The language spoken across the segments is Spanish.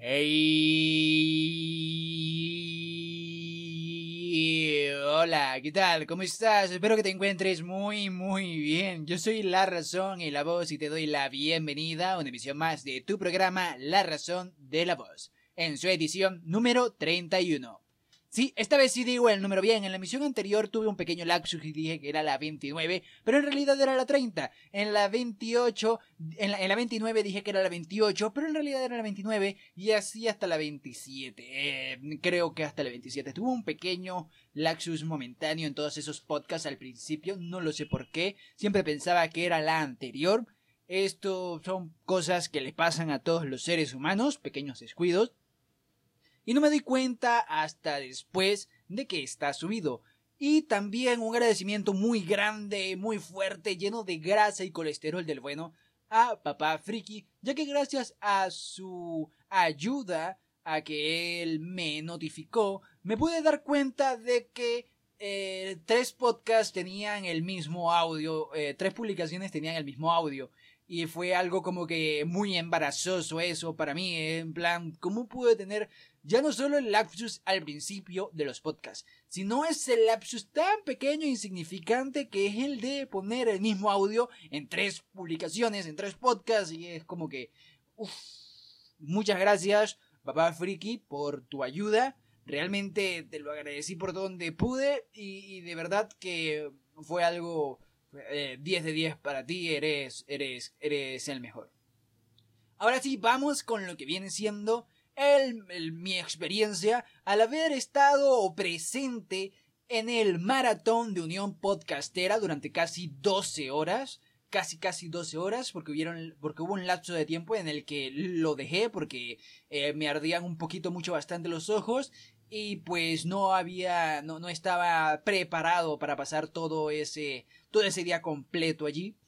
Hey, hola, ¿qué tal? ¿Cómo estás? Espero que te encuentres muy, muy bien. Yo soy La Razón y la Voz y te doy la bienvenida a una emisión más de tu programa La Razón de la Voz, en su edición número 31. Sí, esta vez sí digo el número bien. En la emisión anterior tuve un pequeño lapsus y dije que era la 29, pero en realidad era la 30. En la 28, en la, en la 29 dije que era la 28, pero en realidad era la 29 y así hasta la 27. Eh, creo que hasta la 27. Tuve un pequeño lapsus momentáneo en todos esos podcasts al principio, no lo sé por qué. Siempre pensaba que era la anterior. Esto son cosas que le pasan a todos los seres humanos, pequeños descuidos y no me doy cuenta hasta después de que está subido. Y también un agradecimiento muy grande, muy fuerte, lleno de grasa y colesterol del bueno a papá Friki, ya que gracias a su ayuda, a que él me notificó, me pude dar cuenta de que eh, tres podcasts tenían el mismo audio, eh, tres publicaciones tenían el mismo audio. Y fue algo como que muy embarazoso eso para mí, en plan, ¿cómo pude tener ya no solo el lapsus al principio de los podcasts, sino ese lapsus tan pequeño e insignificante que es el de poner el mismo audio en tres publicaciones, en tres podcasts, y es como que, uff, muchas gracias, papá Friki, por tu ayuda. Realmente te lo agradecí por donde pude y, de verdad que fue algo 10 eh, de 10 para ti, eres, eres, eres el mejor. Ahora sí, vamos con lo que viene siendo el, mi experiencia al haber estado presente en el maratón de Unión Podcastera durante casi 12 horas. Casi, casi 12 horas, porque, hubieron, porque hubo un lapso de tiempo en el que lo dejé, porque eh, me ardían un poquito mucho bastante los ojos, y pues no había, no, no estaba preparado para pasar todo ese, todo ese día completo allí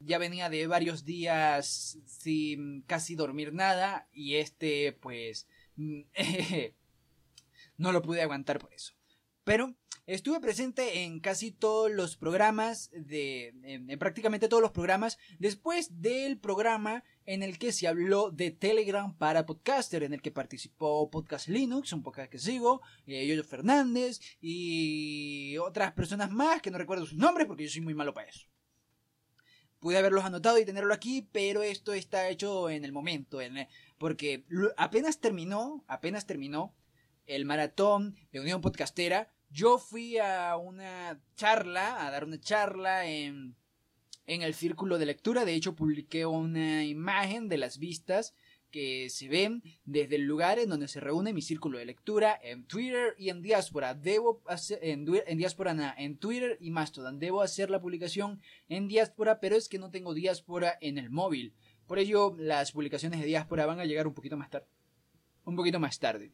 ya venía de varios días sin casi dormir nada y este pues no lo pude aguantar por eso. Pero estuve presente en casi todos los programas de en, prácticamente todos los programas después del programa en el que se habló de Telegram para podcaster en el que participó Podcast Linux un podcast que sigo eh, Yoyo Fernández y otras personas más que no recuerdo sus nombres porque yo soy muy malo para eso pude haberlos anotado y tenerlo aquí, pero esto está hecho en el momento, porque apenas terminó, apenas terminó el maratón de Unión Podcastera, yo fui a una charla, a dar una charla en, en el círculo de lectura, de hecho publiqué una imagen de las vistas que se ven desde el lugar en donde se reúne mi círculo de lectura en Twitter y en Diáspora. Debo hacer, en, en Diáspora, en Twitter y Mastodon. Debo hacer la publicación en Diáspora, pero es que no tengo Diáspora en el móvil. Por ello, las publicaciones de Diáspora van a llegar un poquito más tarde. Un poquito más tarde.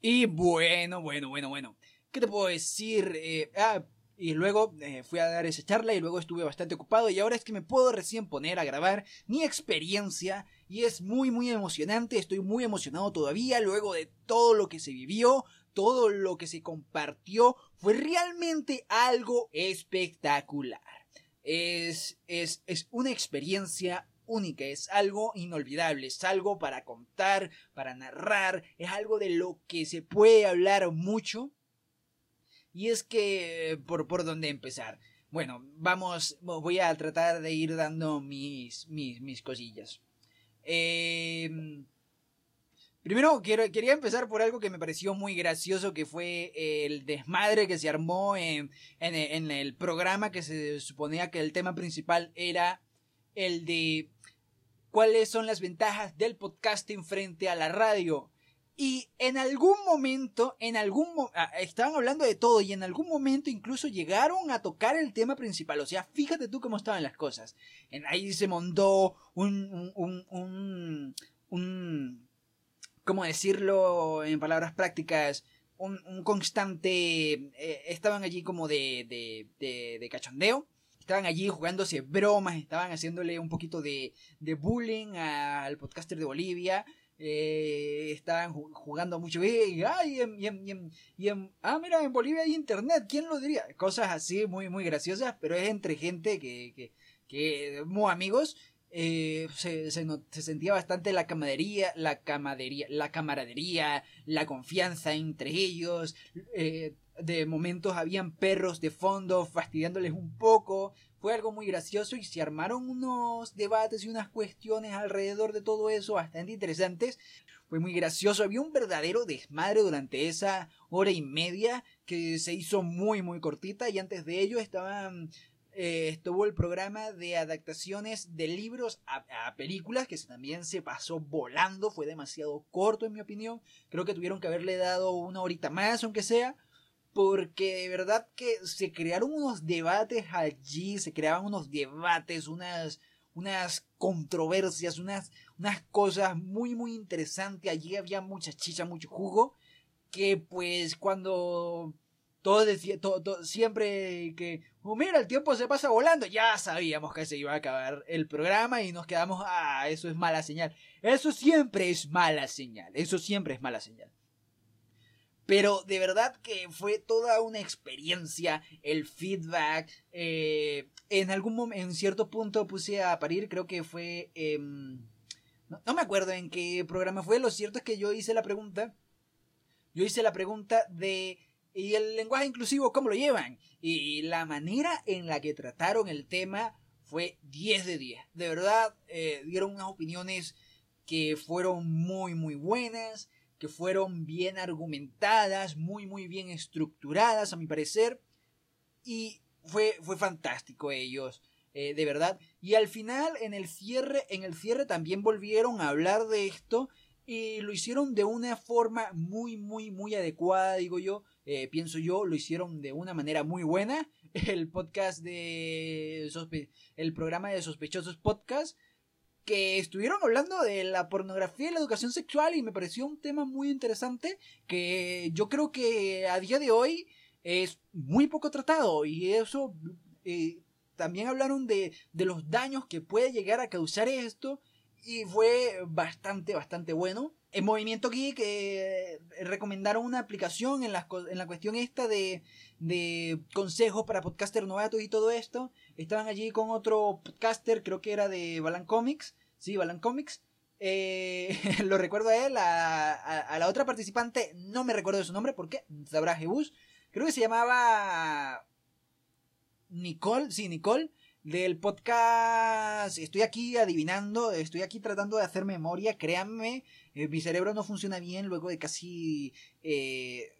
Y bueno, bueno, bueno, bueno. ¿Qué te puedo decir? Eh, ah, y luego eh, fui a dar esa charla y luego estuve bastante ocupado y ahora es que me puedo recién poner a grabar mi experiencia y es muy muy emocionante, estoy muy emocionado todavía luego de todo lo que se vivió, todo lo que se compartió, fue realmente algo espectacular. Es, es, es una experiencia única, es algo inolvidable, es algo para contar, para narrar, es algo de lo que se puede hablar mucho y es que, por, por dónde empezar. Bueno, vamos, voy a tratar de ir dando mis, mis, cosillas. Eh, primero quería empezar por algo que me pareció muy gracioso, que fue el desmadre que se armó en, en, en el programa que se suponía que el tema principal era el de cuáles son las ventajas del podcasting frente a la radio. Y en algún momento, en algún ah, estaban hablando de todo y en algún momento incluso llegaron a tocar el tema principal. O sea, fíjate tú cómo estaban las cosas. En, ahí se montó un, un, un, un, ¿cómo decirlo en palabras prácticas? Un, un constante, eh, estaban allí como de, de, de, de cachondeo estaban allí jugándose bromas, estaban haciéndole un poquito de, de bullying al podcaster de Bolivia eh, estaban jugando mucho y, y, ah mira en Bolivia hay internet quién lo diría cosas así muy muy graciosas pero es entre gente que que, que muy amigos eh, se, se, se, sentía bastante la camaradería, la camaradería, la camaradería, la confianza entre ellos. Eh, de momentos habían perros de fondo fastidiándoles un poco. Fue algo muy gracioso y se armaron unos debates y unas cuestiones alrededor de todo eso bastante interesantes. Fue muy gracioso, había un verdadero desmadre durante esa hora y media que se hizo muy muy cortita y antes de ello estaban eh, estuvo el programa de adaptaciones de libros a, películas, que también se pasó volando, fue demasiado corto en mi opinión. Creo que tuvieron que haberle dado una horita más, aunque sea, porque de verdad que se crearon unos debates allí, se creaban unos debates, unas, unas controversias, unas, unas cosas muy, muy interesantes. Allí había mucha chicha, mucho jugo, que pues cuando todo, decía, todo, siempre que, oh, mira, el tiempo se pasa volando, ya sabíamos que se iba a acabar el programa y nos quedamos, ah, eso es mala señal. Eso siempre es mala señal, eso siempre es mala señal. Pero de verdad que fue toda una experiencia, el feedback. Eh, en algún momento, en cierto punto puse a parir, creo que fue... no, no me acuerdo en qué programa fue, lo cierto es que yo hice la pregunta. Yo hice la pregunta de y el lenguaje inclusivo, ¿cómo lo llevan? Y la manera en la que trataron el tema fue 10 de 10. De verdad, eh, dieron unas opiniones que fueron muy, muy buenas, que fueron bien argumentadas, muy, muy bien estructuradas, a mi parecer. Y fue, fue fantástico ellos. Eh, de verdad. Y al final, en el cierre, en el cierre también volvieron a hablar de esto y lo hicieron de una forma muy, muy, muy adecuada, digo yo. Eh, pienso yo, lo hicieron de una manera muy buena. El podcast de... el programa de sospechosos podcast que estuvieron hablando de la pornografía y la educación sexual y me pareció un tema muy interesante que yo creo que a día de hoy es muy poco tratado y eso eh, también hablaron de, de los daños que puede llegar a causar esto y fue bastante, bastante bueno. En Movimiento Geek eh, recomendaron una aplicación en la, en la cuestión esta de, de consejos para podcaster novatos y todo esto. Estaban allí con otro podcaster, creo que era de Balan Comics. Sí, Balan Comics. Eh, lo recuerdo a él, a, la otra participante, no me recuerdo su nombre, porque sabrá Jebus. Creo que se llamaba Nicole, sí, Nicole del podcast. Estoy aquí adivinando, estoy aquí tratando de hacer memoria. Créanme, eh, mi cerebro no funciona bien luego de casi. Eh,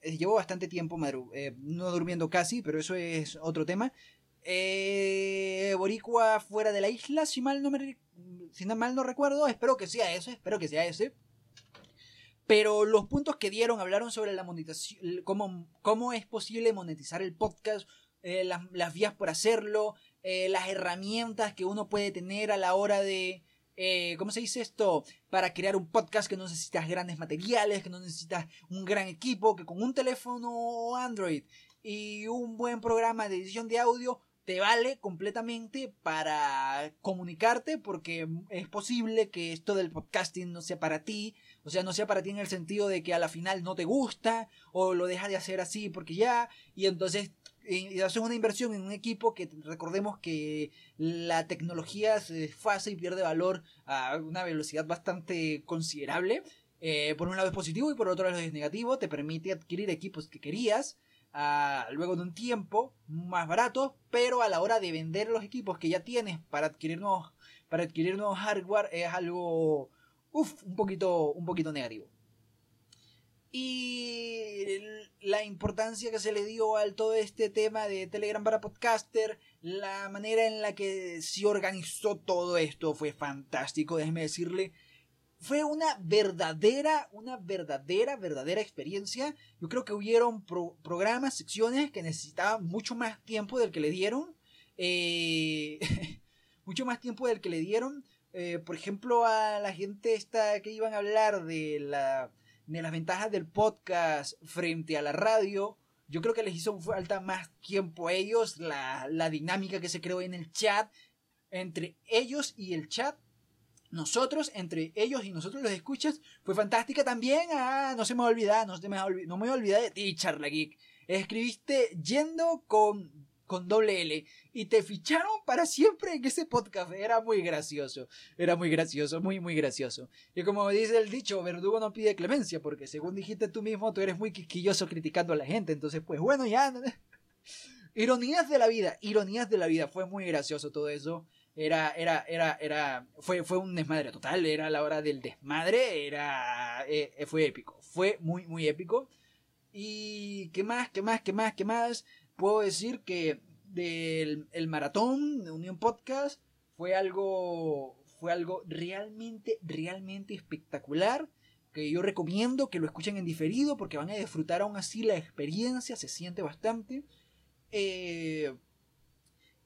eh, llevo bastante tiempo no durmiendo casi, pero eso es otro tema. Boricua fuera de la isla, si mal no me si mal no recuerdo, espero que sea ese, espero que sea ese. Pero los puntos que dieron hablaron sobre la monetización, cómo, cómo es posible monetizar el podcast, eh, las, vías por hacerlo, eh, las herramientas que uno puede tener a la hora de, eh, ¿cómo se dice esto? Para crear un podcast que no necesitas grandes materiales, que no necesitas un gran equipo, que con un teléfono Android y un buen programa de edición de audio te vale completamente para comunicarte porque es posible que esto del podcasting no sea para ti, o sea, no sea para ti en el sentido de que a la final no te gusta o lo dejas de hacer así porque ya y entonces y haces una inversión en un equipo que recordemos que la tecnología se desfasa y pierde valor a una velocidad bastante considerable. Eh, por un lado es positivo y por otro lado es negativo. Te permite adquirir equipos que querías luego de un tiempo más barato, pero a la hora de vender los equipos que ya tienes para adquirir nuevos, para adquirir nuevos hardware es algo un poquito, un poquito negativo y la importancia que se le dio al todo este tema de Telegram para podcaster, la manera en la que se organizó todo esto fue fantástico, déjeme decirle. Fue una verdadera, una verdadera, verdadera experiencia. Yo creo que hubieron programas, secciones que necesitaban mucho más tiempo del que le dieron. Eh, mucho más tiempo del que le dieron. Eh, por ejemplo, a la gente esta que iban a hablar de la de las ventajas del podcast frente a la radio. Yo creo que les hizo falta más tiempo a ellos, la, la dinámica que se creó en el chat, entre ellos y el chat, nosotros, entre ellos y nosotros los escuchas, fue fantástica también. Ah, no se me olvida, no, se me, no me olvidé de ti, Charla Geek. Escribiste yendo con con doble L y te ficharon para siempre en ese podcast. Era muy gracioso, era muy gracioso, muy, muy gracioso. Y como dice el dicho, verdugo no pide clemencia, porque según dijiste tú mismo, tú eres muy quisquilloso criticando a la gente. Entonces, pues bueno, ya. Ironías de la vida, ironías de la vida. Fue muy gracioso todo eso. Era, era, era, era, fue, fue un desmadre total. Era la hora del desmadre. Era, eh, fue épico. Fue muy, muy épico. Y, ¿qué más, qué más, qué más, qué más? puedo decir que del el maratón de Unión Podcast fue algo fue algo realmente realmente espectacular que yo recomiendo que lo escuchen en diferido porque van a disfrutar aún así la experiencia se siente bastante eh,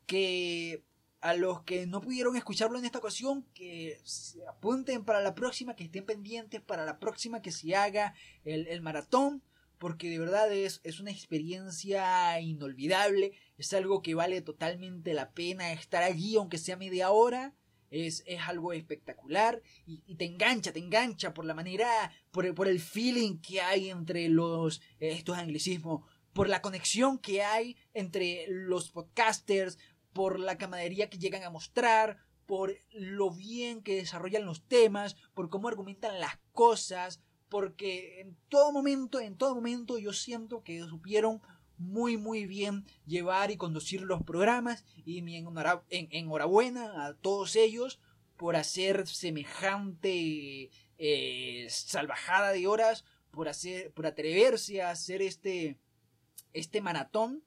que a los que no pudieron escucharlo en esta ocasión que se apunten para la próxima que estén pendientes para la próxima que se haga el, el maratón porque de verdad es, es una experiencia inolvidable, es algo que vale totalmente la pena estar allí, aunque sea media hora. Es, es algo espectacular y, te engancha, te engancha por la manera, por, por el feeling que hay entre los, eh, estos anglicismos, por la conexión que hay entre los podcasters, por la camaradería que llegan a mostrar, por lo bien que desarrollan los temas, por cómo argumentan las cosas, porque en todo momento, en todo momento yo siento que supieron muy muy bien llevar y conducir los programas y mi enhorabuena a todos ellos por hacer semejante eh, salvajada de horas, por hacer, por atreverse a hacer este, este maratón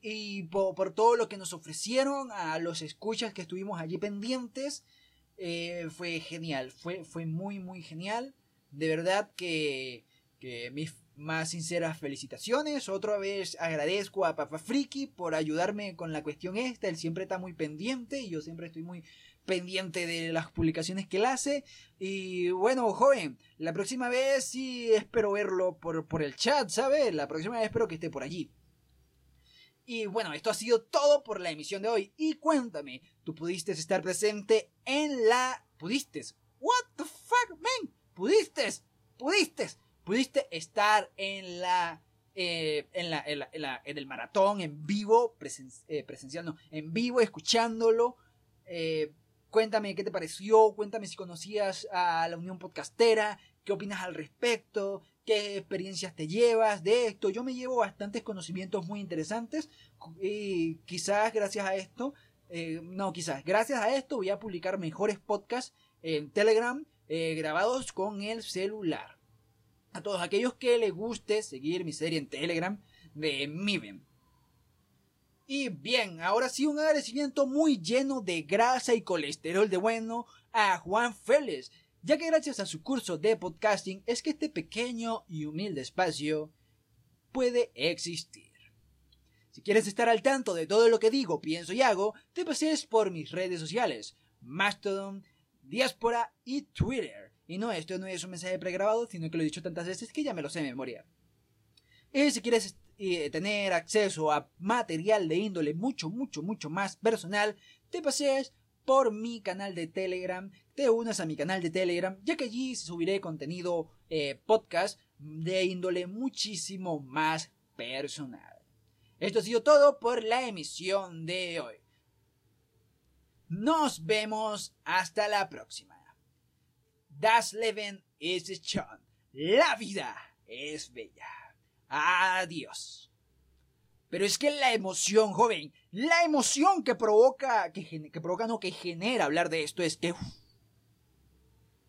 y por, todo lo que nos ofrecieron a los escuchas que estuvimos allí pendientes. Eh, fue genial, fue, fue muy muy genial de verdad que, que mis más sinceras felicitaciones. Otra vez agradezco a Papa Friki por ayudarme con la cuestión esta. Él siempre está muy pendiente y yo siempre estoy muy pendiente de las publicaciones que él hace. Y bueno, joven, la próxima vez sí espero verlo por, por el chat, ¿sabes? La próxima vez espero que esté por allí. Y bueno, esto ha sido todo por la emisión de hoy. Y cuéntame, ¿tú pudiste estar presente en la... ¿Pudiste? ¿What the fuck, man? pudiste, pudiste, pudiste estar en la, eh, en, la, en, el maratón en vivo, eh, presenciando, en vivo, escuchándolo. Eh, cuéntame qué te pareció, cuéntame si conocías a la Unión Podcastera, qué opinas al respecto, qué experiencias te llevas de esto. Yo me llevo bastantes conocimientos muy interesantes y quizás gracias a esto, no, quizás gracias a esto voy a publicar mejores podcasts en Telegram eh, grabados con el celular. A todos aquellos que les guste seguir mi serie en Telegram de Miven. Y bien, ahora sí un agradecimiento muy lleno de grasa y colesterol de bueno a Juan Félix, ya que gracias a su curso de podcasting es que este pequeño y humilde espacio puede existir. Si quieres estar al tanto de todo lo que digo, pienso y hago, te pases por mis redes sociales, Mastodon, Diáspora y Twitter. Y no, esto no es un mensaje pregrabado, sino que lo he dicho tantas veces que ya me lo sé de memoria. Y si quieres eh, tener acceso a material de índole mucho, mucho, mucho más personal, te pasees por mi canal de Telegram, te unas a mi canal de Telegram, ya que allí subiré contenido eh, podcast de índole muchísimo más personal. Esto ha sido todo por la emisión de hoy. Nos vemos hasta la próxima. Das Leben ist schön. La vida es bella. Adiós. Pero es que la emoción, joven, la emoción que provoca, que provoca, no, que genera hablar de esto es que...